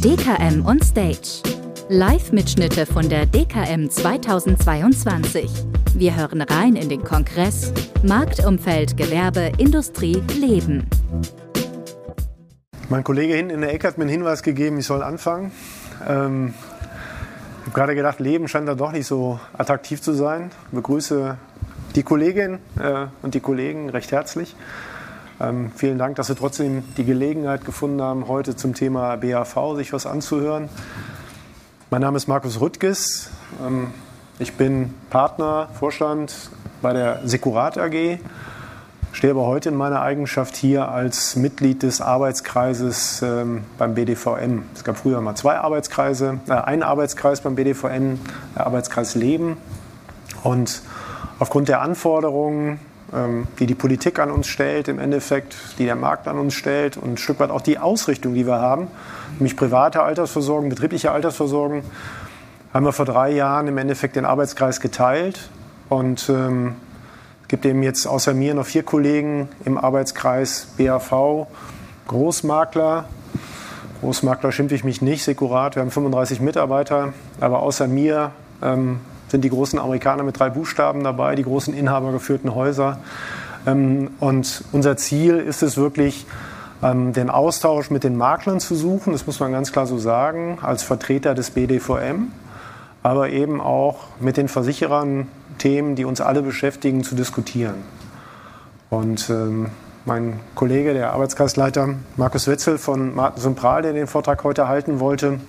DKM on Stage. Live-Mitschnitte von der DKM 2022. Wir hören rein in den Kongress Marktumfeld, Gewerbe, Industrie, Leben. Mein Kollege hinten in der Ecke hat mir einen Hinweis gegeben, ich soll anfangen. Ähm, ich habe gerade gedacht, Leben scheint da doch nicht so attraktiv zu sein. Ich begrüße die Kollegin äh, und die Kollegen recht herzlich. Ähm, vielen Dank, dass Sie trotzdem die Gelegenheit gefunden haben, heute zum Thema BAV sich was anzuhören. Mein Name ist Markus Rüttges. Ähm, ich bin Partner, Vorstand bei der Sekurat AG stehe aber heute in meiner Eigenschaft hier als Mitglied des Arbeitskreises ähm, beim BDVN. Es gab früher mal zwei Arbeitskreise, äh, einen Arbeitskreis beim BDVN, der Arbeitskreis Leben. Und aufgrund der Anforderungen, die die Politik an uns stellt, im Endeffekt, die der Markt an uns stellt und ein Stück weit auch die Ausrichtung, die wir haben, nämlich private Altersversorgung, betriebliche Altersversorgung, haben wir vor drei Jahren im Endeffekt den Arbeitskreis geteilt und ähm, gibt eben jetzt außer mir noch vier Kollegen im Arbeitskreis BAV, Großmakler. Großmakler schimpfe ich mich nicht, Sekurat, wir haben 35 Mitarbeiter, aber außer mir ähm, sind die großen Amerikaner mit drei Buchstaben dabei, die großen inhabergeführten Häuser. Ähm, und unser Ziel ist es wirklich, ähm, den Austausch mit den Maklern zu suchen, das muss man ganz klar so sagen, als Vertreter des BDVM, aber eben auch mit den Versicherern Themen, die uns alle beschäftigen, zu diskutieren. Und ähm, mein Kollege, der Arbeitskreisleiter Markus Wetzel von Martin Sympral, der den Vortrag heute halten wollte,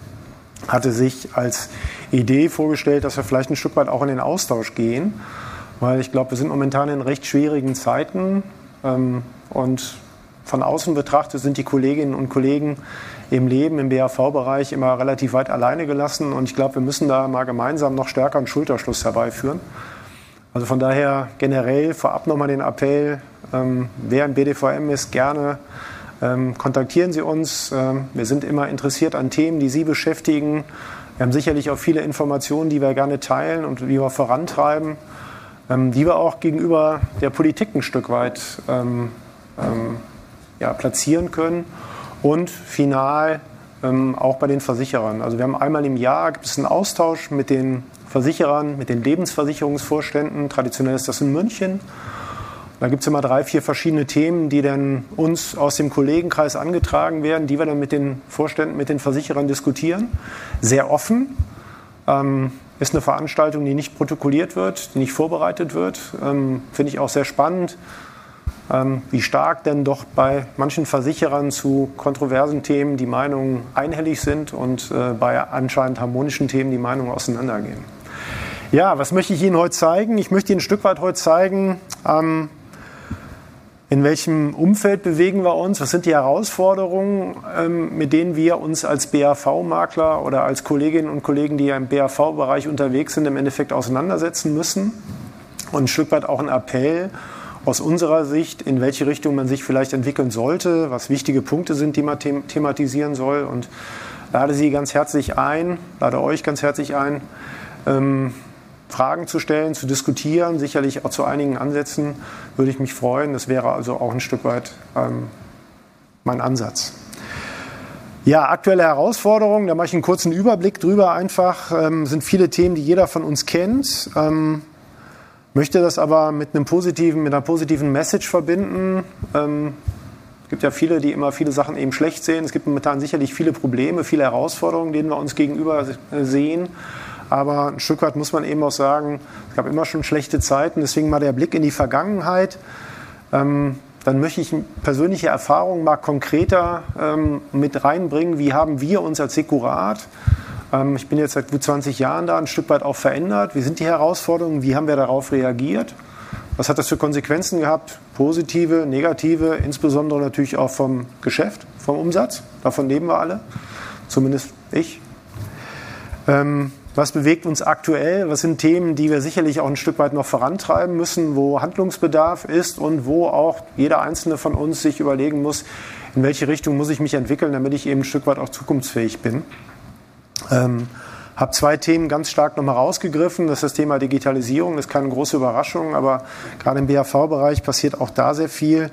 hatte sich als Idee vorgestellt, dass wir vielleicht ein Stück weit auch in den Austausch gehen, weil ich glaube, wir sind momentan in recht schwierigen Zeiten ähm, und von außen betrachtet sind die Kolleginnen und Kollegen im Leben im BAV-Bereich immer relativ weit alleine gelassen und ich glaube, wir müssen da mal gemeinsam noch stärker einen Schulterschluss herbeiführen. Also von daher generell vorab nochmal den Appell, ähm, wer im BDVM ist, gerne ähm, kontaktieren Sie uns. Ähm, wir sind immer interessiert an Themen, die Sie beschäftigen. Wir haben sicherlich auch viele Informationen, die wir gerne teilen und die wir vorantreiben, ähm, die wir auch gegenüber der Politik ein Stück weit ähm, ähm, ja, platzieren können. Und final auch bei den Versicherern. Also wir haben einmal im Jahr gibt es einen Austausch mit den Versicherern, mit den Lebensversicherungsvorständen. Traditionell ist das in München. Da gibt es immer drei, vier verschiedene Themen, die dann uns aus dem Kollegenkreis angetragen werden, die wir dann mit den Vorständen, mit den Versicherern diskutieren. Sehr offen. Ähm, ist eine Veranstaltung, die nicht protokolliert wird, die nicht vorbereitet wird. Ähm, Finde ich auch sehr spannend, ähm, wie stark denn doch bei manchen Versicherern zu kontroversen Themen die Meinungen einhellig sind und äh, bei anscheinend harmonischen Themen die Meinungen auseinandergehen. Ja, was möchte ich Ihnen heute zeigen? Ich möchte Ihnen ein Stück weit heute zeigen, ähm, in welchem Umfeld bewegen wir uns, was sind die Herausforderungen, ähm, mit denen wir uns als BAV-Makler oder als Kolleginnen und Kollegen, die ja im BAV-Bereich unterwegs sind, im Endeffekt auseinandersetzen müssen. Und ein Stück weit auch ein Appell aus unserer Sicht, in welche Richtung man sich vielleicht entwickeln sollte, was wichtige Punkte sind, die man thematisieren soll. Und lade Sie ganz herzlich ein, lade euch ganz herzlich ein, ähm, Fragen zu stellen, zu diskutieren, sicherlich auch zu einigen Ansätzen, würde ich mich freuen. Das wäre also auch ein Stück weit ähm, mein Ansatz. Ja, aktuelle Herausforderungen, da mache ich einen kurzen Überblick drüber einfach, ähm, sind viele Themen, die jeder von uns kennt. Ähm, möchte das aber mit einem positiven, mit einer positiven Message verbinden. Ähm, es gibt ja viele, die immer viele Sachen eben schlecht sehen. Es gibt momentan sicherlich viele Probleme, viele Herausforderungen, denen wir uns gegenüber sehen. Aber ein Stück weit muss man eben auch sagen, es gab immer schon schlechte Zeiten. Deswegen mal der Blick in die Vergangenheit. Ähm, dann möchte ich persönliche Erfahrungen mal konkreter ähm, mit reinbringen. Wie haben wir uns als Sekurat, ähm, ich bin jetzt seit gut 20 Jahren da, ein Stück weit auch verändert? Wie sind die Herausforderungen? Wie haben wir darauf reagiert? Was hat das für Konsequenzen gehabt? Positive, negative, insbesondere natürlich auch vom Geschäft, vom Umsatz. Davon leben wir alle, zumindest ich. Ähm, was bewegt uns aktuell? Was sind Themen, die wir sicherlich auch ein Stück weit noch vorantreiben müssen, wo Handlungsbedarf ist und wo auch jeder einzelne von uns sich überlegen muss, in welche Richtung muss ich mich entwickeln, damit ich eben ein Stück weit auch zukunftsfähig bin? Ähm, Habe zwei Themen ganz stark nochmal rausgegriffen. Das ist das Thema Digitalisierung. Das ist keine große Überraschung, aber gerade im BAV-Bereich passiert auch da sehr viel.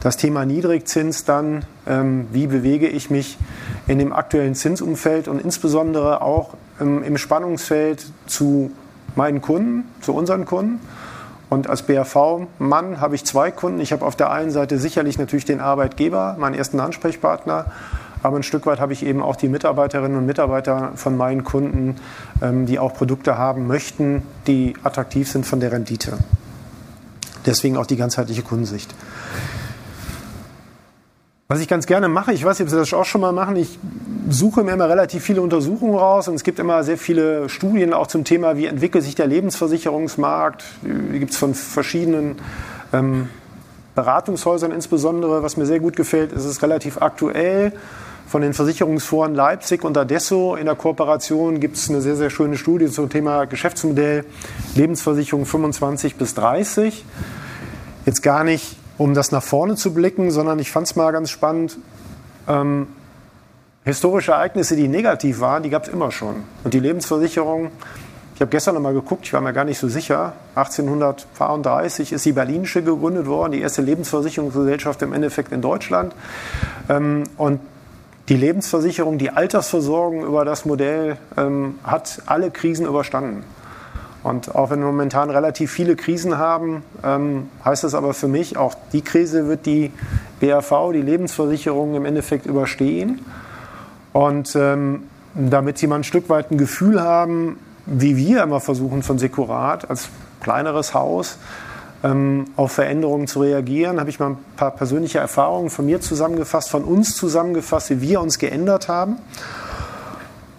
Das Thema Niedrigzins dann, ähm, wie bewege ich mich in dem aktuellen Zinsumfeld und insbesondere auch ähm, im Spannungsfeld zu meinen Kunden, zu unseren Kunden. Und als BAV-Mann habe ich zwei Kunden. Ich habe auf der einen Seite sicherlich natürlich den Arbeitgeber, meinen ersten Ansprechpartner, aber ein Stück weit habe ich eben auch die Mitarbeiterinnen und Mitarbeiter von meinen Kunden, ähm, die auch Produkte haben möchten, die attraktiv sind von der Rendite. Deswegen auch die ganzheitliche Kundensicht. Was ich ganz gerne mache, ich weiß ob Sie das auch schon mal machen, ich suche mir immer relativ viele Untersuchungen raus und es gibt immer sehr viele Studien auch zum Thema, wie entwickelt sich der Lebensversicherungsmarkt. Die gibt es von verschiedenen ähm, Beratungshäusern insbesondere. Was mir sehr gut gefällt, ist es relativ aktuell. Von den Versicherungsforen Leipzig und Adesso in der Kooperation gibt es eine sehr, sehr schöne Studie zum Thema Geschäftsmodell Lebensversicherung 25 bis 30. Jetzt gar nicht um das nach vorne zu blicken, sondern ich fand es mal ganz spannend. Ähm, historische Ereignisse, die negativ waren, die gab es immer schon. Und die Lebensversicherung, ich habe gestern noch mal geguckt, ich war mir gar nicht so sicher, 1832 ist die Berlinische gegründet worden, die erste Lebensversicherungsgesellschaft im Endeffekt in Deutschland. Ähm, und die Lebensversicherung, die Altersversorgung über das Modell ähm, hat alle Krisen überstanden. Und auch wenn wir momentan relativ viele Krisen haben, ähm, heißt das aber für mich, auch die Krise wird die BAV, die Lebensversicherung im Endeffekt überstehen. Und ähm, damit Sie mal ein Stück weit ein Gefühl haben, wie wir immer versuchen von Sekurat als kleineres Haus ähm, auf Veränderungen zu reagieren, habe ich mal ein paar persönliche Erfahrungen von mir zusammengefasst, von uns zusammengefasst, wie wir uns geändert haben.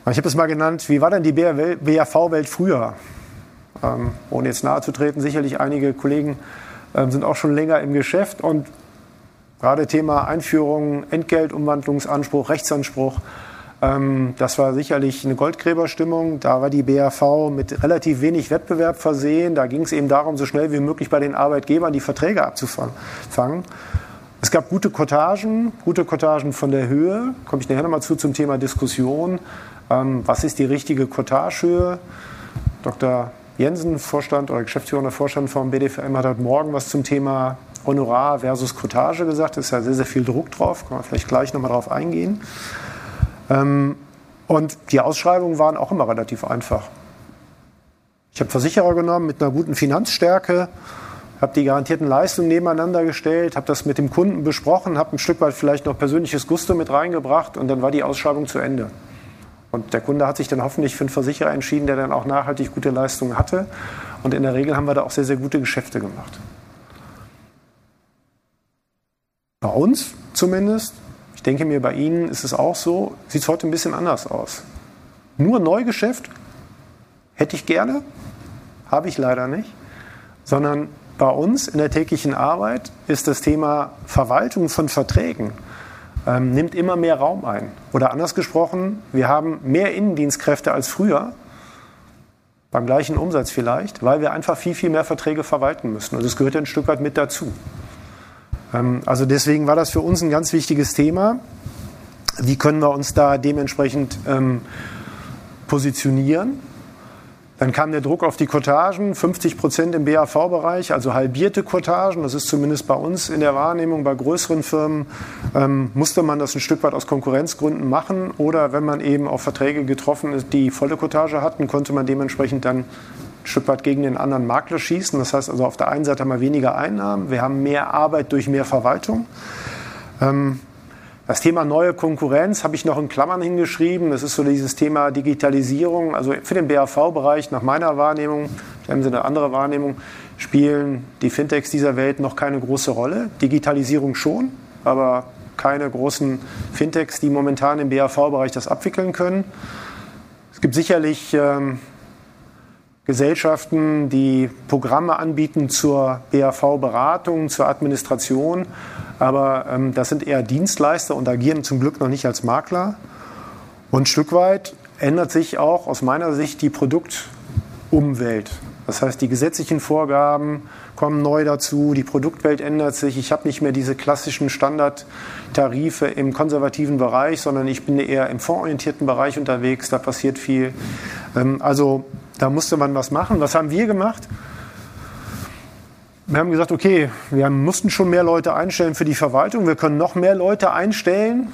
Ich habe es mal genannt, wie war denn die BAV-Welt früher? Ähm, ohne jetzt nahe zu treten, sicherlich einige Kollegen ähm, sind auch schon länger im Geschäft und gerade Thema Einführung, Entgeltumwandlungsanspruch, Rechtsanspruch, das war sicherlich eine Goldgräberstimmung. Da war die BAV mit relativ wenig Wettbewerb versehen. Da ging es eben darum, so schnell wie möglich bei den Arbeitgebern die Verträge abzufangen. Es gab gute Kottagen, gute Kottagen von der Höhe. Komme ich nachher nochmal zu zum Thema Diskussion. was ist die richtige Kottagehöhe? Dr. Jensen, Vorstand oder geschäftsführender Vorstand vom BDFM, hat heute Morgen was zum Thema Honorar versus Cottage gesagt. Da ist ja sehr, sehr viel Druck drauf. Kann man vielleicht gleich nochmal drauf eingehen. Ähm, und die Ausschreibungen waren auch immer relativ einfach. Ich habe Versicherer genommen mit einer guten Finanzstärke, habe die garantierten Leistungen nebeneinander gestellt, habe das mit dem Kunden besprochen, habe ein Stück weit vielleicht noch persönliches Gusto mit reingebracht und dann war die Ausschreibung zu Ende. Und der Kunde hat sich dann hoffentlich für einen Versicherer entschieden, der dann auch nachhaltig gute Leistungen hatte. Und in der Regel haben wir da auch sehr, sehr gute Geschäfte gemacht. Bei uns zumindest, denke mir, bei Ihnen ist es auch so, sieht es heute ein bisschen anders aus. Nur Neugeschäft hätte ich gerne, habe ich leider nicht, sondern bei uns in der täglichen Arbeit ist das Thema Verwaltung von Verträgen ähm, nimmt immer mehr Raum ein. Oder anders gesprochen, wir haben mehr Innendienstkräfte als früher, beim gleichen Umsatz vielleicht, weil wir einfach viel, viel mehr Verträge verwalten müssen. Und das gehört ein Stück weit mit dazu. Ähm, also deswegen war das für uns ein ganz wichtiges Thema. Wie können wir uns da dementsprechend ähm, positionieren? Dann kam der Druck auf die Cottagen, 50 Prozent im BAV-Bereich, also halbierte Cottagen. Das ist zumindest bei uns in der Wahrnehmung. Bei größeren Firmen ähm, musste man das ein Stück weit aus Konkurrenzgründen machen. Oder wenn man eben auf Verträge getroffen ist, die volle Cottage hatten, konnte man dementsprechend dann Stück weit gegen den anderen Makler schießen. Das heißt also, auf der einen Seite haben wir weniger Einnahmen, wir haben mehr Arbeit durch mehr Verwaltung. Ähm, das Thema neue Konkurrenz habe ich noch in Klammern hingeschrieben. Das ist so dieses Thema Digitalisierung. Also für den BAV-Bereich, nach meiner Wahrnehmung, haben Sie eine andere Wahrnehmung, spielen die Fintechs dieser Welt noch keine große Rolle. Digitalisierung schon, aber keine großen Fintechs, die momentan im BAV-Bereich das abwickeln können. Es gibt sicherlich ähm, Gesellschaften, die Programme anbieten zur BAV-Beratung, zur Administration. Aber ähm, das sind eher Dienstleister und agieren zum Glück noch nicht als Makler. Und ein Stück weit ändert sich auch aus meiner Sicht die Produktumwelt. Das heißt, die gesetzlichen Vorgaben kommen neu dazu, die Produktwelt ändert sich. Ich habe nicht mehr diese klassischen Standardtarife im konservativen Bereich, sondern ich bin eher im fondsorientierten Bereich unterwegs. Da passiert viel. Ähm, also da musste man was machen. Was haben wir gemacht? Wir haben gesagt, okay, wir mussten schon mehr Leute einstellen für die Verwaltung. Wir können noch mehr Leute einstellen.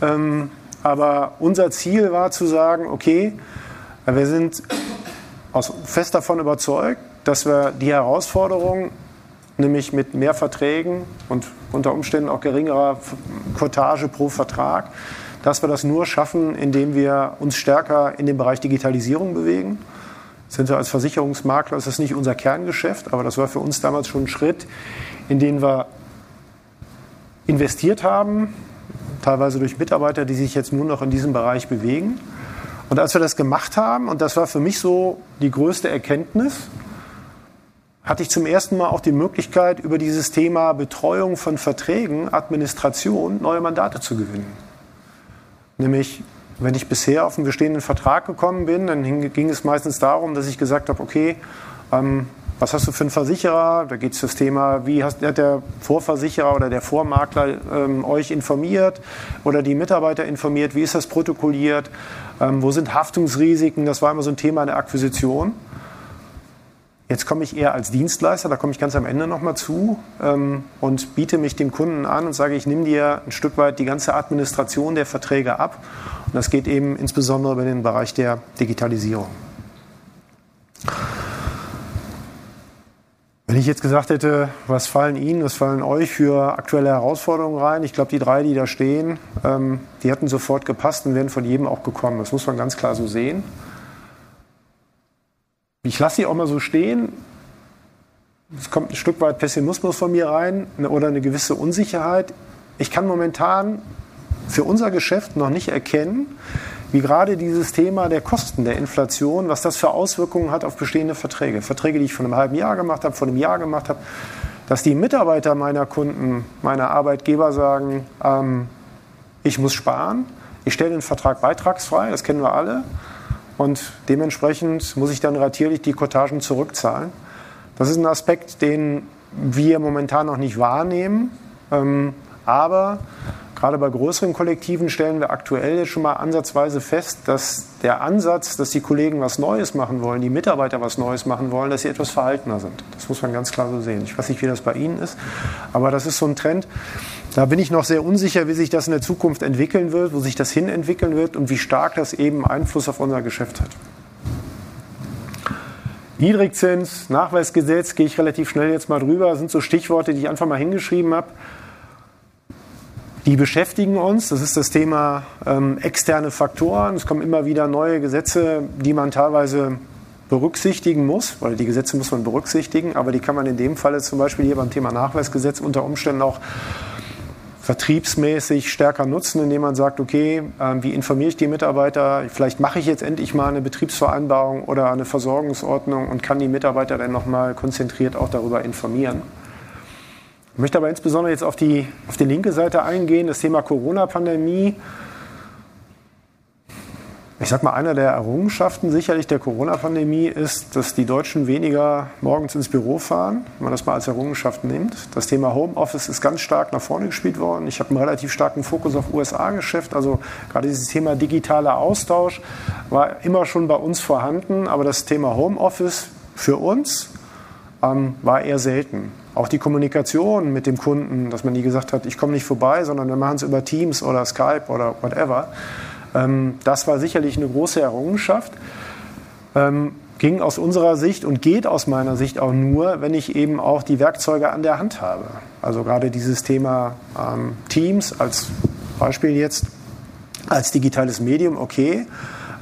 Ähm, aber unser Ziel war zu sagen, okay, wir sind fest davon überzeugt, dass wir die Herausforderung, nämlich mit mehr Verträgen und unter Umständen auch geringerer Cottage pro Vertrag, dass wir das nur schaffen, indem wir uns stärker in den Bereich Digitalisierung bewegen. Sind wir als Versicherungsmakler, das ist nicht unser Kerngeschäft, aber das war für uns damals schon ein Schritt, in den wir investiert haben, teilweise durch Mitarbeiter, die sich jetzt nur noch in diesem Bereich bewegen. Und als wir das gemacht haben, und das war für mich so die größte Erkenntnis, hatte ich zum ersten Mal auch die Möglichkeit, über dieses Thema Betreuung von Verträgen, Administration neue Mandate zu gewinnen. Nämlich, wenn ich bisher auf einen bestehenden Vertrag gekommen bin, dann ging es meistens darum, dass ich gesagt habe, okay, ähm, was hast du für einen Versicherer? Da geht es das Thema, wie hat der Vorversicherer oder der Vormakler ähm, euch informiert oder die Mitarbeiter informiert? Wie ist das protokolliert? Ähm, wo sind Haftungsrisiken? Das war immer so ein Thema in der Akquisition. Jetzt komme ich eher als Dienstleister, da komme ich ganz am Ende nochmal zu ähm, und biete mich dem Kunden an und sage, ich nehme dir ein Stück weit die ganze Administration der Verträge ab. Und das geht eben insbesondere über den Bereich der Digitalisierung. Wenn ich jetzt gesagt hätte, was fallen Ihnen, was fallen euch für aktuelle Herausforderungen rein? Ich glaube, die drei, die da stehen, ähm, die hätten sofort gepasst und wären von jedem auch gekommen. Das muss man ganz klar so sehen. Ich lasse sie auch mal so stehen. Es kommt ein Stück weit Pessimismus von mir rein oder eine gewisse Unsicherheit. Ich kann momentan für unser Geschäft noch nicht erkennen, wie gerade dieses Thema der Kosten der Inflation, was das für Auswirkungen hat auf bestehende Verträge. Verträge, die ich vor einem halben Jahr gemacht habe, vor einem Jahr gemacht habe, dass die Mitarbeiter meiner Kunden, meiner Arbeitgeber sagen, ähm, ich muss sparen, ich stelle den Vertrag beitragsfrei, das kennen wir alle, und dementsprechend muss ich dann ratierlich die Kotagen zurückzahlen. Das ist ein Aspekt, den wir momentan noch nicht wahrnehmen, ähm, aber Gerade bei größeren Kollektiven stellen wir aktuell jetzt schon mal ansatzweise fest, dass der Ansatz, dass die Kollegen was Neues machen wollen, die Mitarbeiter was Neues machen wollen, dass sie etwas verhaltener sind. Das muss man ganz klar so sehen. Ich weiß nicht, wie das bei Ihnen ist, aber das ist so ein Trend. Da bin ich noch sehr unsicher, wie sich das in der Zukunft entwickeln wird, wo sich das hin entwickeln wird und wie stark das eben Einfluss auf unser Geschäft hat. Niedrigzins, Nachweisgesetz, gehe ich relativ schnell jetzt mal drüber, sind so Stichworte, die ich einfach mal hingeschrieben habe. Die beschäftigen uns. Das ist das Thema ähm, externe Faktoren. Es kommen immer wieder neue Gesetze, die man teilweise berücksichtigen muss, weil die Gesetze muss man berücksichtigen, aber die kann man in dem Falle zum Beispiel hier beim Thema Nachweisgesetz unter Umständen auch vertriebsmäßig stärker nutzen, indem man sagt, okay, äh, wie informiere ich die Mitarbeiter? Vielleicht mache ich jetzt endlich mal eine Betriebsvereinbarung oder eine Versorgungsordnung und kann die Mitarbeiter dann nochmal konzentriert auch darüber informieren. Ich möchte aber insbesondere jetzt auf die, auf die linke Seite eingehen, das Thema Corona-Pandemie. Ich sage mal, einer der Errungenschaften sicherlich der Corona-Pandemie ist, dass die Deutschen weniger morgens ins Büro fahren, wenn man das mal als Errungenschaft nimmt. Das Thema Homeoffice ist ganz stark nach vorne gespielt worden. Ich habe einen relativ starken Fokus auf USA-Geschäft. Also gerade dieses Thema digitaler Austausch war immer schon bei uns vorhanden. Aber das Thema Homeoffice für uns ähm, war eher selten. Auch die Kommunikation mit dem Kunden, dass man nie gesagt hat, ich komme nicht vorbei, sondern wir machen es über Teams oder Skype oder whatever. Ähm, das war sicherlich eine große Errungenschaft. Ähm, ging aus unserer Sicht und geht aus meiner Sicht auch nur, wenn ich eben auch die Werkzeuge an der Hand habe. Also gerade dieses Thema ähm, Teams als Beispiel jetzt, als digitales Medium, okay.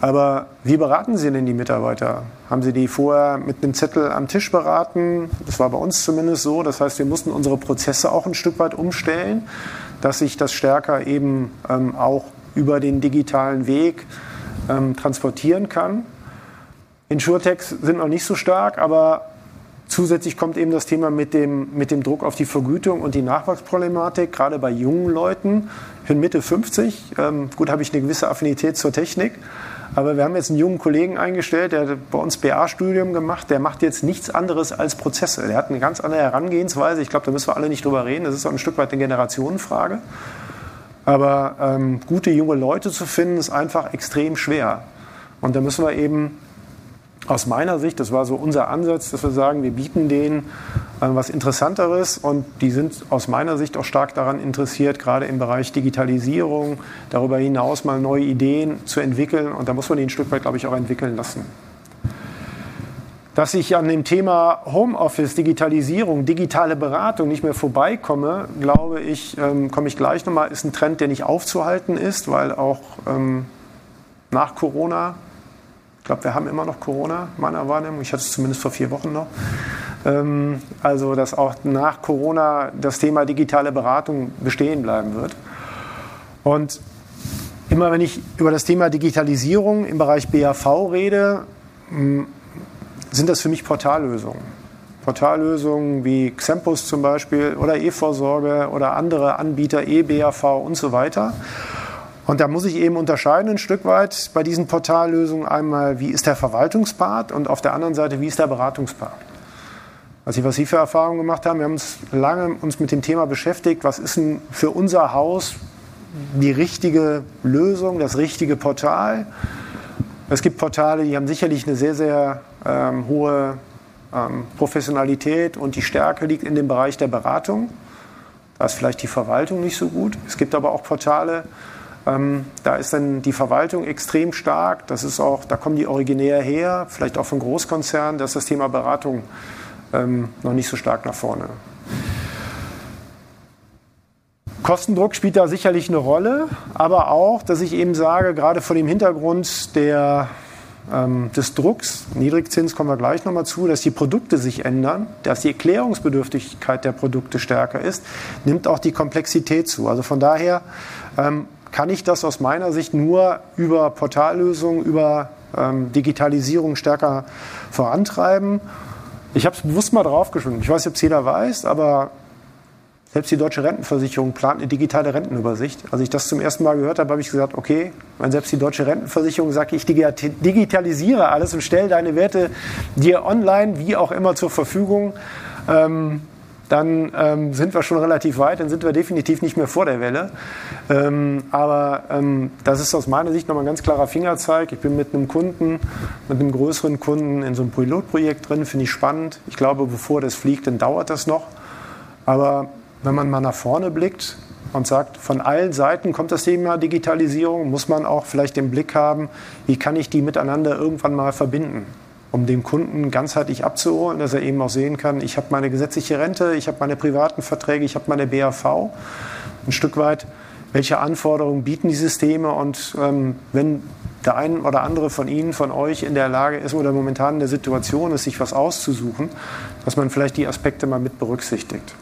Aber wie beraten Sie denn die Mitarbeiter? Haben Sie die vorher mit einem Zettel am Tisch beraten? Das war bei uns zumindest so. Das heißt, wir mussten unsere Prozesse auch ein Stück weit umstellen, dass sich das stärker eben ähm, auch über den digitalen Weg ähm, transportieren kann. Insurtechs sind noch nicht so stark, aber zusätzlich kommt eben das Thema mit dem, mit dem Druck auf die Vergütung und die Nachwachsproblematik, gerade bei jungen Leuten. Ich bin Mitte 50, ähm, gut, habe ich eine gewisse Affinität zur Technik, aber wir haben jetzt einen jungen Kollegen eingestellt, der hat bei uns BA-Studium gemacht, der macht jetzt nichts anderes als Prozesse. Der hat eine ganz andere Herangehensweise. Ich glaube, da müssen wir alle nicht drüber reden. Das ist auch ein Stück weit eine Generationenfrage. Aber ähm, gute junge Leute zu finden, ist einfach extrem schwer. Und da müssen wir eben aus meiner Sicht, das war so unser Ansatz, dass wir sagen, wir bieten denen äh, was Interessanteres und die sind aus meiner Sicht auch stark daran interessiert, gerade im Bereich Digitalisierung, darüber hinaus mal neue Ideen zu entwickeln und da muss man die ein Stück weit, glaube ich, auch entwickeln lassen. Dass ich an dem Thema Homeoffice, Digitalisierung, digitale Beratung nicht mehr vorbeikomme, glaube ich, ähm, komme ich gleich nochmal, ist ein Trend, der nicht aufzuhalten ist, weil auch ähm, nach Corona glaube, wir haben immer noch Corona, meiner Wahrnehmung. Ich hatte es zumindest vor vier Wochen noch. Ähm, also, dass auch nach Corona das Thema digitale Beratung bestehen bleiben wird. Und immer wenn ich über das Thema Digitalisierung im Bereich BAV rede, hm, sind das für mich Portallösungen. Portallösungen wie Xempus zum Beispiel oder E-Vorsorge oder andere Anbieter, E-BAV und so weiter. Und da muss ich eben unterscheiden ein Stück weit bei diesen Portallösungen einmal, wie ist der Verwaltungspart und auf der anderen Seite, wie ist der Beratungspart. Also was Sie für Erfahrungen gemacht haben, wir haben uns lange uns mit dem Thema beschäftigt, was ist denn für unser Haus die richtige Lösung, das richtige Portal. Es gibt Portale, die haben sicherlich eine sehr, sehr ähm, hohe ähm, Professionalität und die Stärke liegt in dem Bereich der Beratung. Da ist vielleicht die Verwaltung nicht so gut. Es gibt aber auch Portale, ähm, da ist dann die Verwaltung extrem stark. Das ist auch, da kommen die originär her, vielleicht auch von Großkonzernen. Da ist das Thema Beratung ähm, noch nicht so stark nach vorne. Kostendruck spielt da sicherlich eine Rolle, aber auch, dass ich eben sage, gerade vor dem Hintergrund der, ähm, des Drucks, Niedrigzins kommen wir gleich nochmal zu, dass die Produkte sich ändern, dass die Erklärungsbedürftigkeit der Produkte stärker ist, nimmt auch die Komplexität zu. Also von daher ähm, kann ich das aus meiner Sicht nur über Portallösungen, über ähm, Digitalisierung stärker vorantreiben. Ich habe es bewusst mal draufgeschrieben. Ich weiß nicht, ob es jeder weiß, aber selbst die Deutsche Rentenversicherung plant eine digitale Rentenübersicht. Als ich das zum ersten Mal gehört habe, habe ich gesagt, okay, wenn selbst die Deutsche Rentenversicherung sagt, ich digitalisiere alles und stelle deine Werte dir online, wie auch immer, zur Verfügung, ähm, dann ähm, sind wir schon relativ weit, dann sind wir definitiv nicht mehr vor der Welle. Ähm, aber ähm, das ist aus meiner Sicht nochmal ein ganz klarer Fingerzeig. Ich bin mit einem Kunden, mit einem größeren Kunden in so einem Pilotprojekt drin, finde ich spannend. Ich glaube, bevor das fliegt, dann dauert das noch. Aber wenn man mal nach vorne blickt und sagt, von allen Seiten kommt das Thema Digitalisierung, muss man auch vielleicht den Blick haben, wie kann ich die miteinander irgendwann mal verbinden um den Kunden ganzheitlich abzuholen, dass er eben auch sehen kann, ich habe meine gesetzliche Rente, ich habe meine privaten Verträge, ich habe meine BAV. Ein Stück weit, welche Anforderungen bieten die Systeme und ähm, wenn der ein oder andere von Ihnen, von euch in der Lage ist oder momentan in der Situation ist, sich was auszusuchen, dass man vielleicht die Aspekte mal mit berücksichtigt.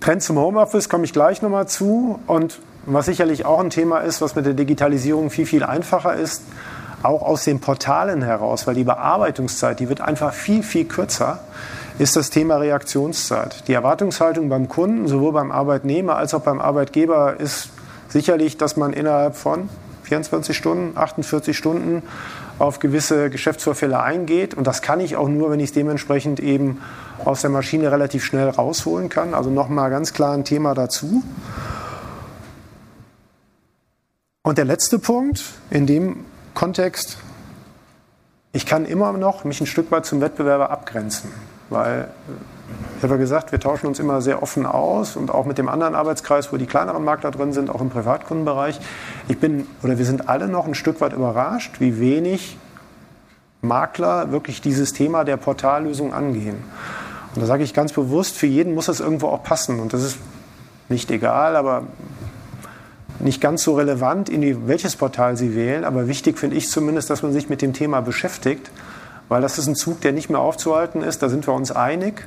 Trend zum Homeoffice komme ich gleich nochmal zu und was sicherlich auch ein Thema ist, was mit der Digitalisierung viel, viel einfacher ist, auch aus den Portalen heraus, weil die Bearbeitungszeit, die wird einfach viel, viel kürzer, ist das Thema Reaktionszeit. Die Erwartungshaltung beim Kunden, sowohl beim Arbeitnehmer als auch beim Arbeitgeber, ist sicherlich, dass man innerhalb von 24 Stunden, 48 Stunden auf gewisse Geschäftsvorfälle eingeht. Und das kann ich auch nur, wenn ich es dementsprechend eben aus der Maschine relativ schnell rausholen kann. Also nochmal ganz klar ein Thema dazu. Und der letzte Punkt, in dem Kontext, ich kann immer noch mich ein Stück weit zum Wettbewerber abgrenzen, weil ich habe ja gesagt, wir tauschen uns immer sehr offen aus und auch mit dem anderen Arbeitskreis, wo die kleineren Makler drin sind, auch im Privatkundenbereich. Ich bin oder wir sind alle noch ein Stück weit überrascht, wie wenig Makler wirklich dieses Thema der Portallösung angehen. Und da sage ich ganz bewusst, für jeden muss das irgendwo auch passen. Und das ist nicht egal, aber nicht ganz so relevant, in die, welches Portal Sie wählen, aber wichtig finde ich zumindest, dass man sich mit dem Thema beschäftigt, weil das ist ein Zug, der nicht mehr aufzuhalten ist, da sind wir uns einig.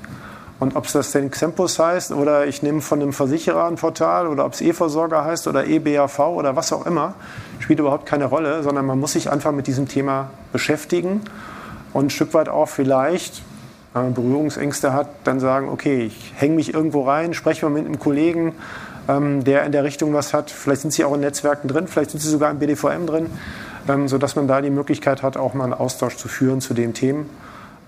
Und ob es das denn Xempus heißt oder ich nehme von einem Versicherer ein Portal oder ob es E-Versorger heißt oder E-BAV oder was auch immer, spielt überhaupt keine Rolle, sondern man muss sich einfach mit diesem Thema beschäftigen und ein Stück weit auch vielleicht, wenn man Berührungsängste hat, dann sagen, okay, ich hänge mich irgendwo rein, spreche mal mit einem Kollegen, ähm, der in der Richtung was hat. Vielleicht sind sie auch in Netzwerken drin, vielleicht sind sie sogar im BDVM drin, ähm, sodass man da die Möglichkeit hat, auch mal einen Austausch zu führen zu den Themen,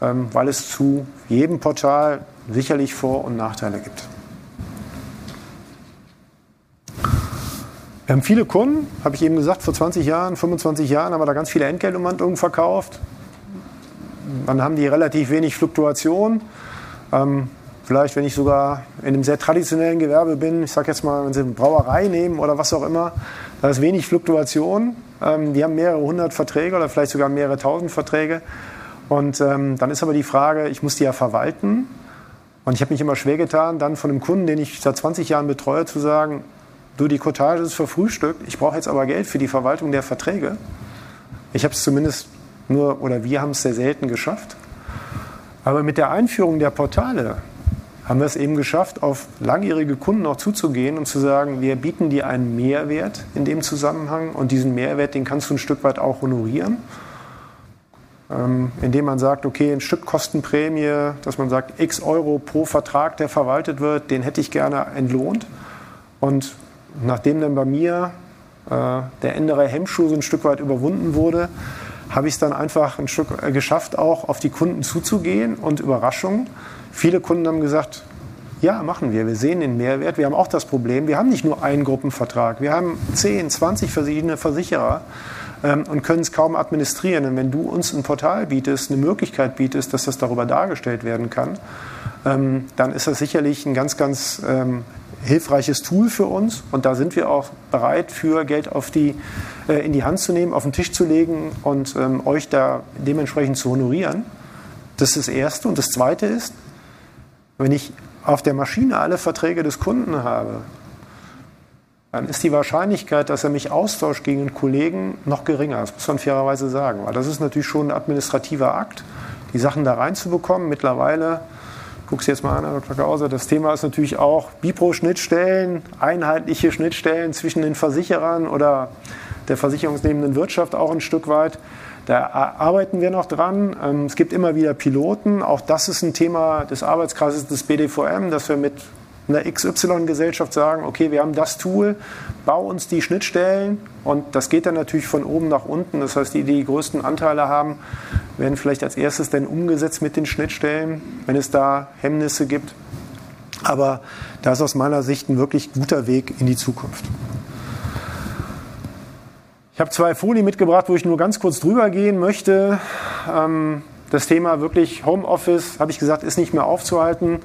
ähm, weil es zu jedem Portal sicherlich Vor- und Nachteile gibt. Wir haben viele Kunden, habe ich eben gesagt, vor 20 Jahren, 25 Jahren haben wir da ganz viele Entgeltumwandlungen verkauft. Dann haben die relativ wenig Fluktuation. Ähm, vielleicht, wenn ich sogar in einem sehr traditionellen Gewerbe bin, ich sage jetzt mal, wenn Sie eine Brauerei nehmen oder was auch immer, da ist wenig Fluktuation. Ähm, die haben mehrere hundert Verträge oder vielleicht sogar mehrere tausend Verträge. Und ähm, dann ist aber die Frage, ich muss die ja verwalten. Und ich habe mich immer schwer getan, dann von einem Kunden, den ich seit 20 Jahren betreue, zu sagen, du, die Cottage ist verfrühstückt, ich brauche jetzt aber Geld für die Verwaltung der Verträge. Ich habe es zumindest nur, oder wir haben es sehr selten geschafft. Aber mit der Einführung der Portale haben wir es eben geschafft, auf langjährige Kunden auch zuzugehen und zu sagen, wir bieten dir einen Mehrwert in dem Zusammenhang und diesen Mehrwert, den kannst du ein Stück weit auch honorieren. Ähm, indem man sagt, okay, ein Stück Kostenprämie, dass man sagt, x Euro pro Vertrag, der verwaltet wird, den hätte ich gerne entlohnt. Und nachdem dann bei mir äh, der innere Hemmschuh so ein Stück weit überwunden wurde, habe ich es dann einfach ein Stück äh, geschafft, auch auf die Kunden zuzugehen und Überraschungen. Viele Kunden haben gesagt, ja, machen wir. Wir sehen den Mehrwert. Wir haben auch das Problem, wir haben nicht nur einen Gruppenvertrag. Wir haben 10, 20 verschiedene Versicherer ähm, und können es kaum administrieren. Und wenn du uns ein Portal bietest, eine Möglichkeit bietest, dass das darüber dargestellt werden kann, ähm, dann ist das sicherlich ein ganz, ganz ähm, hilfreiches Tool für uns. Und da sind wir auch bereit, für Geld auf die, äh, in die Hand zu nehmen, auf den Tisch zu legen und ähm, euch da dementsprechend zu honorieren. Das ist das Erste. Und das Zweite ist, wenn ich auf der Maschine alle Verträge des Kunden habe, dann ist die Wahrscheinlichkeit, dass er mich austauscht gegen einen Kollegen, noch geringer. Das muss man fairerweise sagen. Weil das ist natürlich schon ein administrativer Akt, die Sachen da reinzubekommen. Mittlerweile guck's jetzt mal an, Herr Dr. Gauser, das Thema ist natürlich auch Bipro-Schnittstellen, einheitliche Schnittstellen zwischen den Versicherern oder der versicherungsnehmenden Wirtschaft auch ein Stück weit. Da arbeiten wir noch dran. Ähm, es gibt immer wieder Piloten. Auch das ist ein Thema des Arbeitskreises des BDVM, dass wir mit einer XY-Gesellschaft sagen, okay, wir haben das Tool, bau uns die Schnittstellen und das geht dann natürlich von oben nach unten. Das heißt, die, die größten Anteile haben, werden vielleicht als erstes dann umgesetzt mit den Schnittstellen, wenn es da Hemmnisse gibt. Aber da ist aus meiner Sicht ein wirklich guter Weg in die Zukunft. Ich habe zwei Folien mitgebracht, wo ich nur ganz kurz drüber gehen möchte. Ähm, das Thema wirklich Homeoffice, habe ich gesagt, ist nicht mehr aufzuhalten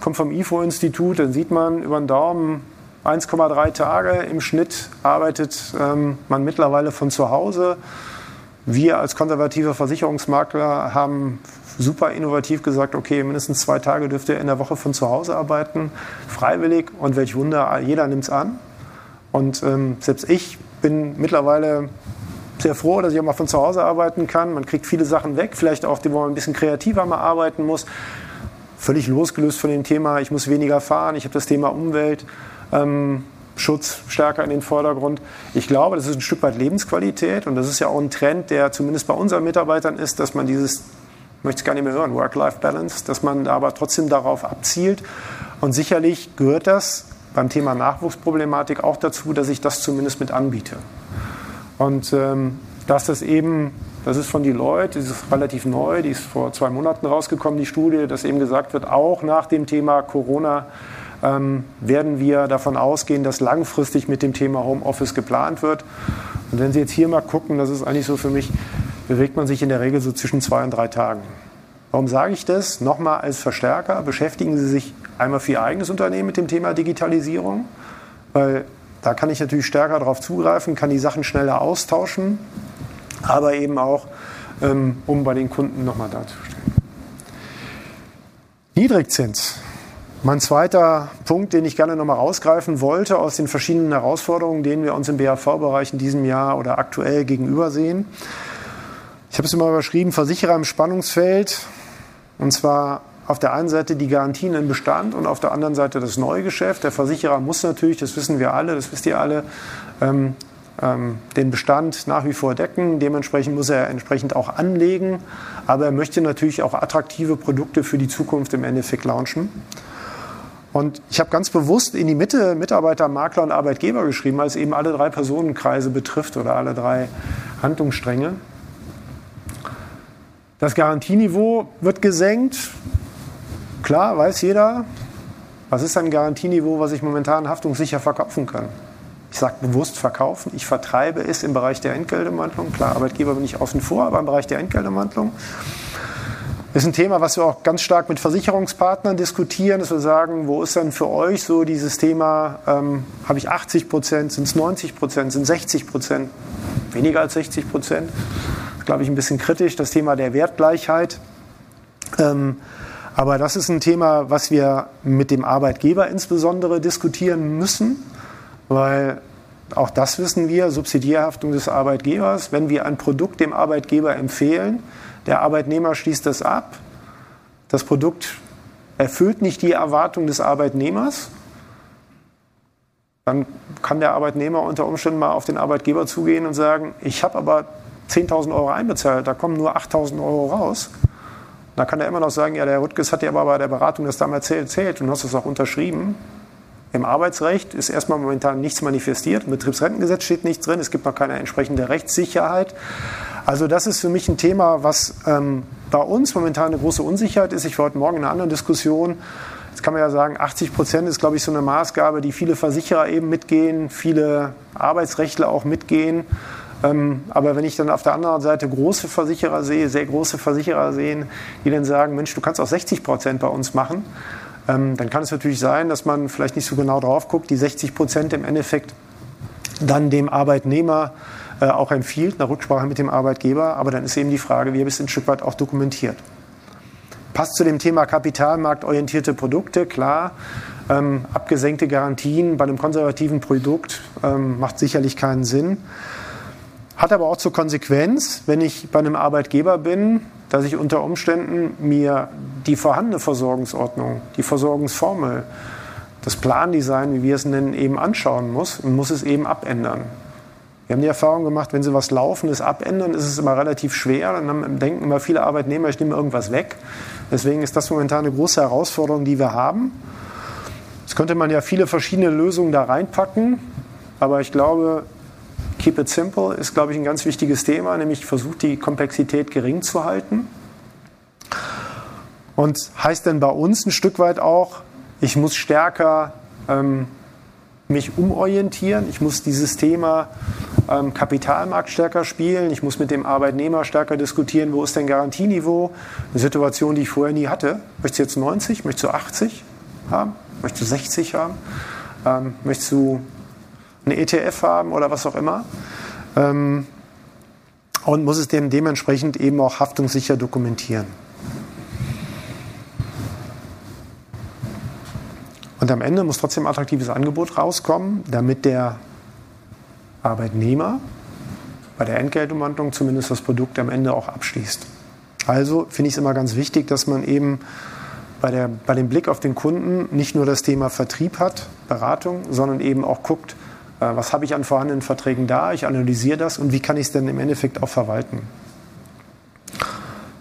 kommt vom IFO-Institut, dann sieht man über den Daumen 1,3 Tage im Schnitt arbeitet ähm, man mittlerweile von zu Hause. Wir als konservative Versicherungsmakler haben super innovativ gesagt, okay, mindestens zwei Tage dürft ihr in der Woche von zu Hause arbeiten, freiwillig und welch Wunder, jeder nimmt es an. Und ähm, selbst ich bin mittlerweile sehr froh, dass ich auch mal von zu Hause arbeiten kann. Man kriegt viele Sachen weg, vielleicht auch, wo man ein bisschen kreativer mal arbeiten muss völlig losgelöst von dem Thema, ich muss weniger fahren, ich habe das Thema Umwelt. Ähm, Schutz stärker in den Vordergrund. Ich glaube, das ist ein Stück weit Lebensqualität und das ist ja auch ein Trend, der zumindest bei unseren Mitarbeitern ist, dass man dieses, ich möchte es gar nicht mehr hören, Work-Life-Balance, dass man aber trotzdem darauf abzielt. Und sicherlich gehört das beim Thema Nachwuchsproblematik auch dazu, dass ich das zumindest mit anbiete. Und ähm, dass das eben das ist von die ist relativ neu, die ist vor zwei Monaten rausgekommen, die Studie, dass eben gesagt wird, auch nach dem Thema Corona ähm, werden wir davon ausgehen, dass langfristig mit dem Thema Homeoffice geplant wird. Und wenn Sie jetzt hier mal gucken, das ist eigentlich so für mich, bewegt man sich in der Regel so zwischen zwei und drei Tagen. Warum sage ich das? Nochmal als Verstärker, beschäftigen Sie sich einmal für Ihr eigenes Unternehmen mit dem Thema Digitalisierung, weil da kann ich natürlich stärker darauf zugreifen, kann die Sachen schneller austauschen aber eben auch, ähm, um bei den Kunden nochmal darzustellen. Niedrigzins. Mein zweiter Punkt, den ich gerne nochmal rausgreifen wollte aus den verschiedenen Herausforderungen, denen wir uns im BAV-Bereich in diesem Jahr oder aktuell gegenübersehen. Ich habe es immer überschrieben, Versicherer im Spannungsfeld. Und zwar auf der einen Seite die Garantien im Bestand und auf der anderen Seite das Neugeschäft. Der Versicherer muss natürlich, das wissen wir alle, das wisst ihr alle, ähm, ähm, den Bestand nach wie vor decken. Dementsprechend muss er entsprechend auch anlegen. Aber er möchte natürlich auch attraktive Produkte für die Zukunft im Endeffekt launchen. Und ich habe ganz bewusst in die Mitte Mitarbeiter, Makler und Arbeitgeber geschrieben, weil es eben alle drei Personenkreise betrifft oder alle drei Handlungsstränge. Das Garantieniveau wird gesenkt. Klar, weiß jeder. Was ist ein Garantieniveau, was ich momentan haftungssicher verkaufen kann? Ich sage bewusst verkaufen. Ich vertreibe es im Bereich der Entgeltumwandlung. Klar, Arbeitgeber bin ich außen vor, aber im Bereich der Entgeltumwandlung. Ist ein Thema, was wir auch ganz stark mit Versicherungspartnern diskutieren, dass wir sagen, wo ist denn für euch so dieses Thema, ähm, habe ich 80 Prozent, sind es 90 Prozent, sind 60 Prozent, weniger als 60 Prozent, glaube ich, ein bisschen kritisch, das Thema der Wertgleichheit. Ähm, aber das ist ein Thema, was wir mit dem Arbeitgeber insbesondere diskutieren müssen, weil auch das wissen wir, Subsidiärhaftung des Arbeitgebers, wenn wir ein Produkt dem Arbeitgeber empfehlen, der Arbeitnehmer schließt das ab. Das Produkt erfüllt nicht die Erwartung des Arbeitnehmers. Dann kann der Arbeitnehmer unter Umständen mal auf den Arbeitgeber zugehen und sagen, ich habe aber 10.000 Euro einbezahlt, da kommen nur 8.000 Euro raus. Da kann er immer noch sagen, ja, der Rüttges hat dir aber bei der Beratung das damals erzählt und hast es auch unterschrieben. Im Arbeitsrecht ist erstmal momentan nichts manifestiert. Im Betriebsrentengesetz steht nichts drin. Es gibt noch keine entsprechende Rechtssicherheit. Also das ist für mich ein Thema, was ähm, bei uns momentan eine große Unsicherheit ist. Ich war heute Morgen in einer anderen Diskussion. Jetzt kann man ja sagen, 80 Prozent ist, glaube ich, so eine Maßgabe, die viele Versicherer eben mitgehen, viele Arbeitsrechtler auch mitgehen. Ähm, aber wenn ich dann auf der anderen Seite große Versicherer sehe, sehr große Versicherer sehen, die dann sagen, Mensch, du kannst auch 60 Prozent bei uns machen, ähm, dann kann es natürlich sein, dass man vielleicht nicht so genau drauf guckt, die 60 Prozent im Endeffekt dann dem Arbeitnehmer äh, auch empfiehlt, nach Rücksprache mit dem Arbeitgeber. Aber dann ist eben die Frage, wie habe ich es ein Stück weit auch dokumentiert. Passt zu dem Thema kapitalmarktorientierte Produkte, klar. Ähm, abgesenkte Garantien bei einem konservativen Produkt ähm, macht sicherlich keinen Sinn. Hat aber auch zur Konsequenz, wenn ich bei einem Arbeitgeber bin, dass ich unter Umständen mir die vorhandene Versorgungsordnung, die Versorgungsformel, das Plandesign, wie wir es nennen, eben anschauen muss und muss es eben abändern. Wir haben die Erfahrung gemacht, wenn Sie was Laufendes abändern, ist es immer relativ schwer. Dann denken immer viele Arbeitnehmer, ich nehme irgendwas weg. Deswegen ist das momentan eine große Herausforderung, die wir haben. Jetzt könnte man ja viele verschiedene Lösungen da reinpacken. Aber ich glaube, Keep it simple ist, glaube ich, ein ganz wichtiges Thema, nämlich versucht die Komplexität gering zu halten. Und heißt denn bei uns ein Stück weit auch, ich muss stärker ähm, mich umorientieren, ich muss dieses Thema ähm, Kapitalmarkt stärker spielen, ich muss mit dem Arbeitnehmer stärker diskutieren, wo ist denn Garantieniveau, eine Situation, die ich vorher nie hatte. Möchtest du jetzt 90, möchtest du 80 haben, möchtest du 60 haben, ähm, möchtest du einen ETF haben oder was auch immer. Ähm, und muss es dem dementsprechend eben auch haftungssicher dokumentieren. Und am Ende muss trotzdem ein attraktives Angebot rauskommen, damit der Arbeitnehmer bei der Entgeltumwandlung zumindest das Produkt am Ende auch abschließt. Also finde ich es immer ganz wichtig, dass man eben bei, der, bei dem Blick auf den Kunden nicht nur das Thema Vertrieb hat, Beratung, sondern eben auch guckt, was habe ich an vorhandenen Verträgen da, ich analysiere das und wie kann ich es denn im Endeffekt auch verwalten.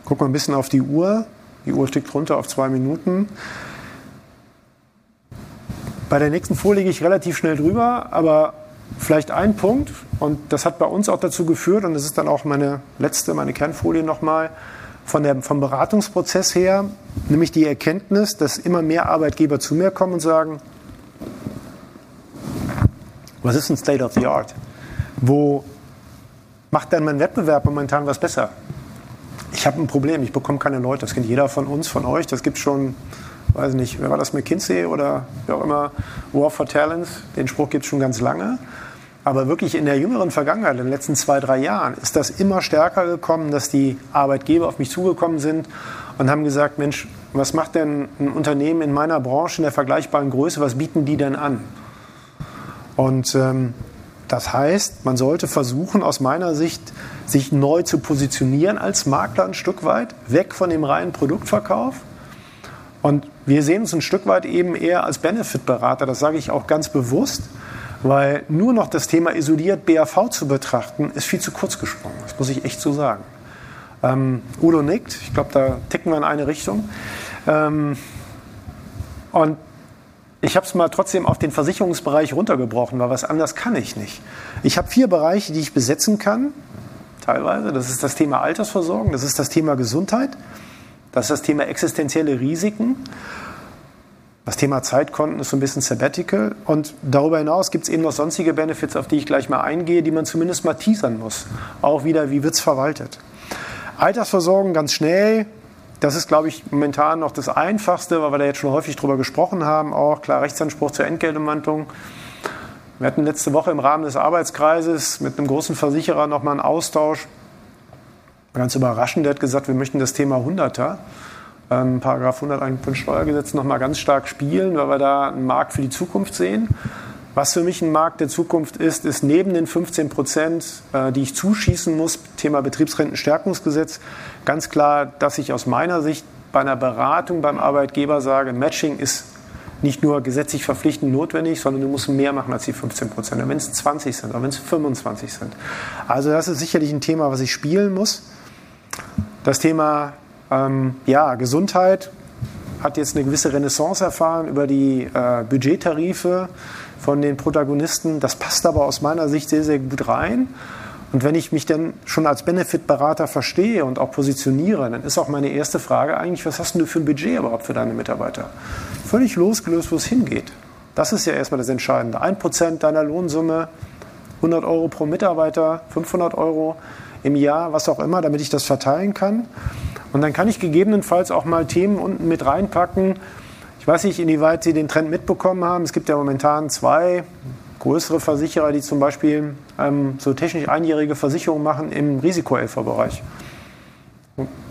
Guck mal ein bisschen auf die Uhr. Die Uhr tickt runter auf zwei Minuten. Bei der nächsten Folie gehe ich relativ schnell drüber, aber vielleicht ein Punkt, und das hat bei uns auch dazu geführt, und das ist dann auch meine letzte, meine Kernfolie nochmal, von der, vom Beratungsprozess her, nämlich die Erkenntnis, dass immer mehr Arbeitgeber zu mir kommen und sagen, was ist ein State of the Art? Wo macht denn mein Wettbewerb momentan was besser? Ich habe ein Problem, ich bekomme keine Leute. Das kennt jeder von uns, von euch. Das gibt schon, weiß nicht, wer war das, McKinsey oder wie auch immer, War for Talents. Den Spruch gibt es schon ganz lange. Aber wirklich in der jüngeren Vergangenheit, in den letzten zwei, drei Jahren, ist das immer stärker gekommen, dass die Arbeitgeber auf mich zugekommen sind und haben gesagt, Mensch, was macht denn ein Unternehmen in meiner Branche in der vergleichbaren Größe, was bieten die denn an? Und ähm, das heißt, man sollte versuchen, aus meiner Sicht, sich neu zu positionieren als Makler ein Stück weit, weg von dem reinen Produktverkauf. Und wir sehen uns ein Stück weit eben eher als Benefit-Berater, das sage ich auch ganz bewusst, weil nur noch das Thema isoliert BAV zu betrachten, ist viel zu kurz gesprungen. Das muss ich echt so sagen. Ähm, Udo nickt, ich glaube, da ticken wir in eine Richtung. Ähm, und ich habe es mal trotzdem auf den Versicherungsbereich runtergebrochen, weil was anders kann ich nicht. Ich habe vier Bereiche, die ich besetzen kann, teilweise. Das ist das Thema Altersversorgung, das ist das Thema Gesundheit, das ist das Thema existenzielle Risiken Das Thema Zeitkonten ist so ein bisschen sabbatical. Und darüber hinaus gibt es eben noch sonstige Benefits, auf die ich gleich mal eingehe, die man zumindest mal teasern muss. Auch wieder, wie wird es verwaltet? Altersversorgung ganz schnell. Das ist, glaube ich, momentan noch das Einfachste, weil wir da jetzt schon häufig drüber gesprochen haben. Auch klar, Rechtsanspruch zur Entgeltumwandlung. Wir hatten letzte Woche im Rahmen des Arbeitskreises mit einem großen Versicherer nochmal einen Austausch. Ganz überraschend, der hat gesagt, wir möchten das Thema Hunderter ähm, Paragraph 101 Steuergesetz noch mal ganz stark spielen, weil wir da einen Markt für die Zukunft sehen. Was für mich ein Markt der Zukunft ist, ist neben den 15 Prozent, äh, die ich zuschießen muss, Thema Betriebsrentenstärkungsgesetz, ganz klar, dass ich aus meiner Sicht bei einer Beratung beim Arbeitgeber sage, Matching ist nicht nur gesetzlich verpflichtend notwendig, sondern du musst mehr machen als die 15 Prozent, wenn es 20 sind, wenn es 25 sind. Also das ist sicherlich ein Thema, was ich spielen muss. Das Thema ähm, ja, Gesundheit hat jetzt eine gewisse Renaissance erfahren über die äh, Budgettarife von den Protagonisten. Das passt aber aus meiner Sicht sehr, sehr gut rein. Und wenn ich mich denn schon als Benefit-Berater verstehe und auch positioniere, dann ist auch meine erste Frage eigentlich, was hast du für ein Budget überhaupt für deine Mitarbeiter? Völlig losgelöst, wo es hingeht. Das ist ja erstmal das Entscheidende. Ein Prozent deiner Lohnsumme, 100 Euro pro Mitarbeiter, 500 Euro im Jahr, was auch immer, damit ich das verteilen kann. Und dann kann ich gegebenenfalls auch mal Themen unten mit reinpacken. Ich weiß nicht, inwieweit Sie den Trend mitbekommen haben. Es gibt ja momentan zwei größere Versicherer, die zum Beispiel ähm, so technisch einjährige Versicherungen machen im Risikohelferbereich.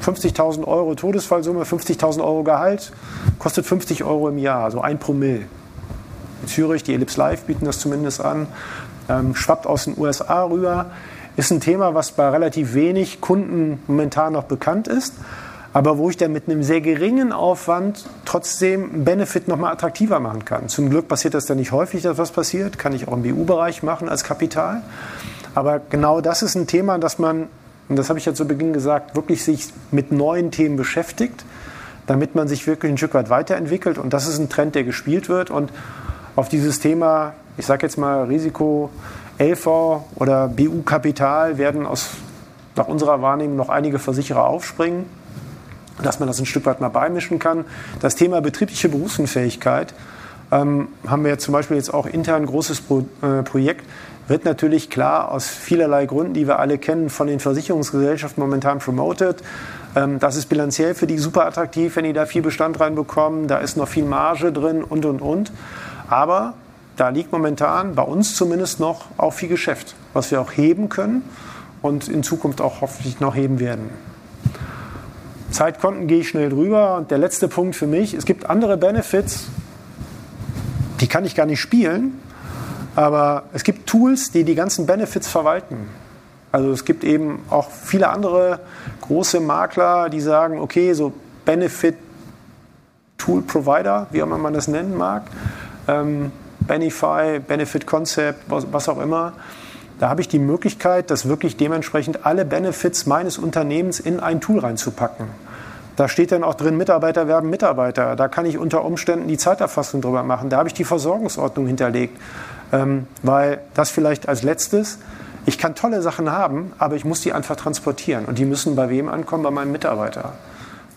50.000 Euro Todesfallsumme, 50.000 Euro Gehalt, kostet 50 Euro im Jahr, also ein Promille. In Zürich, die Ellipse Live bieten das zumindest an, ähm, schwappt aus den USA rüber. Ist ein Thema, was bei relativ wenig Kunden momentan noch bekannt ist, aber wo ich dann mit einem sehr geringen Aufwand trotzdem Benefit nochmal attraktiver machen kann. Zum Glück passiert das dann nicht häufig, dass was passiert, kann ich auch im BU-Bereich machen als Kapital. Aber genau das ist ein Thema, dass man, und das habe ich ja zu Beginn gesagt, wirklich sich mit neuen Themen beschäftigt, damit man sich wirklich ein Stück weit weiterentwickelt. Und das ist ein Trend, der gespielt wird. Und auf dieses Thema, ich sage jetzt mal Risiko, LV oder BU Kapital werden aus, nach unserer Wahrnehmung noch einige Versicherer aufspringen, dass man das ein Stück weit mal beimischen kann. Das Thema betriebliche Berufsunfähigkeit ähm, haben wir zum Beispiel jetzt auch intern ein großes Pro, äh, Projekt, wird natürlich klar aus vielerlei Gründen, die wir alle kennen, von den Versicherungsgesellschaften momentan promoted. Ähm, das ist bilanziell für die super attraktiv, wenn die da viel Bestand reinbekommen. Da ist noch viel Marge drin und, und, und. Aber da liegt momentan bei uns zumindest noch auch viel Geschäft, was wir auch heben können und in Zukunft auch hoffentlich noch heben werden. Zeitkonten gehe ich schnell drüber. Und der letzte Punkt für mich, es gibt andere Benefits, die kann ich gar nicht spielen, aber es gibt Tools, die die ganzen Benefits verwalten. Also es gibt eben auch viele andere große Makler, die sagen, okay, so Benefit Tool Provider, wie auch immer man das nennen mag, ähm, Benify, Benefit Concept, was, was auch immer. Da habe ich die Möglichkeit, das wirklich dementsprechend alle Benefits meines Unternehmens in ein Tool reinzupacken. Da steht dann auch drin, Mitarbeiter werben Mitarbeiter. Da kann ich unter Umständen die Zeiterfassung drüber machen. Da habe ich die Versorgungsordnung hinterlegt. Ähm, weil das vielleicht als letztes, ich kann tolle Sachen haben, aber ich muss die einfach transportieren. Und die müssen bei wem ankommen? Bei meinem Mitarbeiter.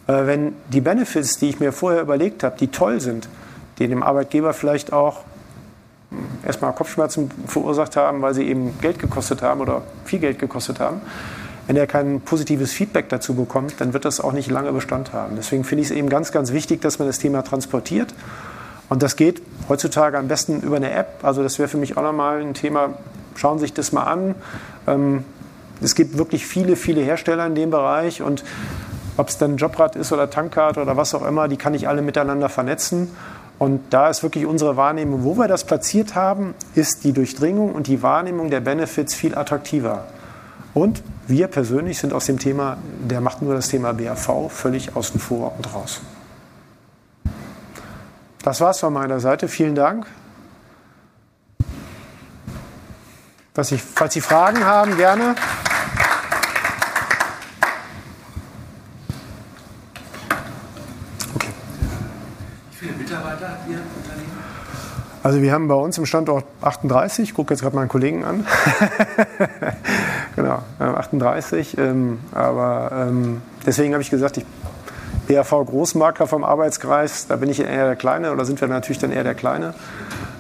Äh, wenn die Benefits, die ich mir vorher überlegt habe, die toll sind, die dem Arbeitgeber vielleicht auch erstmal Kopfschmerzen verursacht haben, weil sie eben Geld gekostet haben oder viel Geld gekostet haben. Wenn er kein positives Feedback dazu bekommt, dann wird das auch nicht lange Bestand haben. Deswegen finde ich es eben ganz, ganz wichtig, dass man das Thema transportiert. Und das geht heutzutage am besten über eine App. Also das wäre für mich auch nochmal ein Thema. Schauen Sie sich das mal an. Ähm, es gibt wirklich viele, viele Hersteller in dem Bereich und ob es dann Jobrad ist oder Tankkarte oder was auch immer, die kann ich alle miteinander vernetzen. Und da ist wirklich unsere Wahrnehmung, wo wir das platziert haben, ist die Durchdringung und die Wahrnehmung der Benefits viel attraktiver. Und wir persönlich sind aus dem Thema, der macht nur das Thema BAV völlig außen vor und raus. Das war's von meiner Seite. Vielen Dank. Ich, falls Sie Fragen haben, gerne. Also wir haben bei uns im Standort 38, ich gucke jetzt gerade meinen Kollegen an. genau, 38. Ähm, aber ähm, deswegen habe ich gesagt, ich, BAV Großmakler vom Arbeitskreis, da bin ich eher der Kleine oder sind wir natürlich dann eher der Kleine.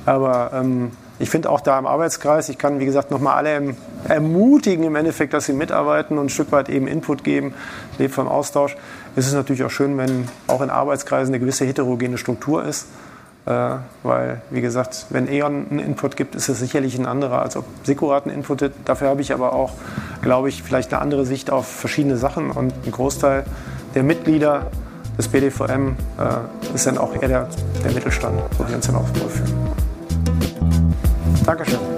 Aber ähm, ich finde auch da im Arbeitskreis, ich kann wie gesagt nochmal alle ermutigen im Endeffekt, dass sie mitarbeiten und ein Stück weit eben Input geben, lebt vom Austausch. Es ist natürlich auch schön, wenn auch in Arbeitskreisen eine gewisse heterogene Struktur ist. Äh, weil, wie gesagt, wenn E.ON einen Input gibt, ist es sicherlich ein anderer, als ob Sekurat einen Input hat. Dafür habe ich aber auch, glaube ich, vielleicht eine andere Sicht auf verschiedene Sachen und ein Großteil der Mitglieder des BDVM äh, ist dann auch eher der, der Mittelstand, wo wir uns dann auch wohlfühlen. Dankeschön.